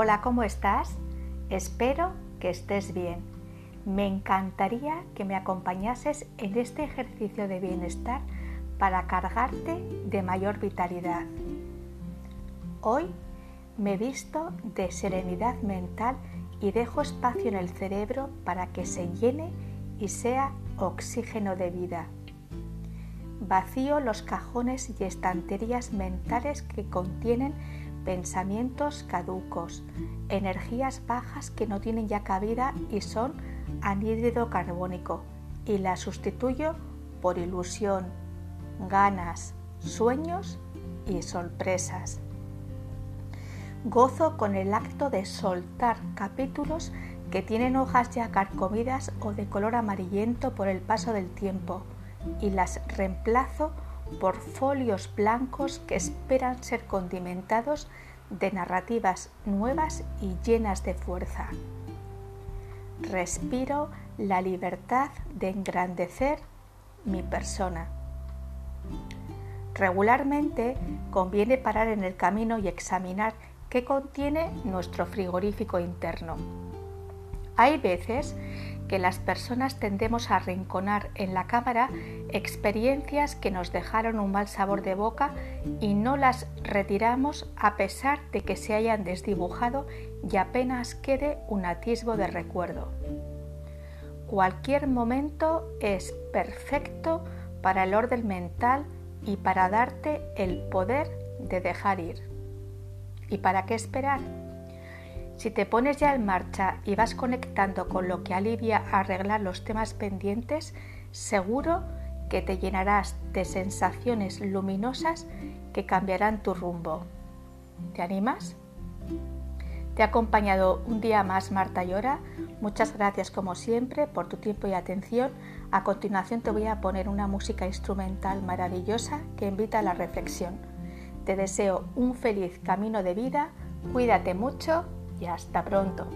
Hola, ¿cómo estás? Espero que estés bien. Me encantaría que me acompañases en este ejercicio de bienestar para cargarte de mayor vitalidad. Hoy me visto de serenidad mental y dejo espacio en el cerebro para que se llene y sea oxígeno de vida. Vacío los cajones y estanterías mentales que contienen pensamientos caducos, energías bajas que no tienen ya cabida y son anhídrido carbónico y las sustituyo por ilusión, ganas, sueños y sorpresas. Gozo con el acto de soltar capítulos que tienen hojas ya carcomidas o de color amarillento por el paso del tiempo y las reemplazo por folios blancos que esperan ser condimentados de narrativas nuevas y llenas de fuerza. Respiro la libertad de engrandecer mi persona. Regularmente conviene parar en el camino y examinar qué contiene nuestro frigorífico interno. Hay veces que las personas tendemos a arrinconar en la cámara experiencias que nos dejaron un mal sabor de boca y no las retiramos a pesar de que se hayan desdibujado y apenas quede un atisbo de recuerdo. Cualquier momento es perfecto para el orden mental y para darte el poder de dejar ir. ¿Y para qué esperar? Si te pones ya en marcha y vas conectando con lo que alivia a arreglar los temas pendientes, seguro que te llenarás de sensaciones luminosas que cambiarán tu rumbo. ¿Te animas? Te ha acompañado un día más Marta Llora. Muchas gracias como siempre por tu tiempo y atención. A continuación te voy a poner una música instrumental maravillosa que invita a la reflexión. Te deseo un feliz camino de vida, cuídate mucho y hasta pronto.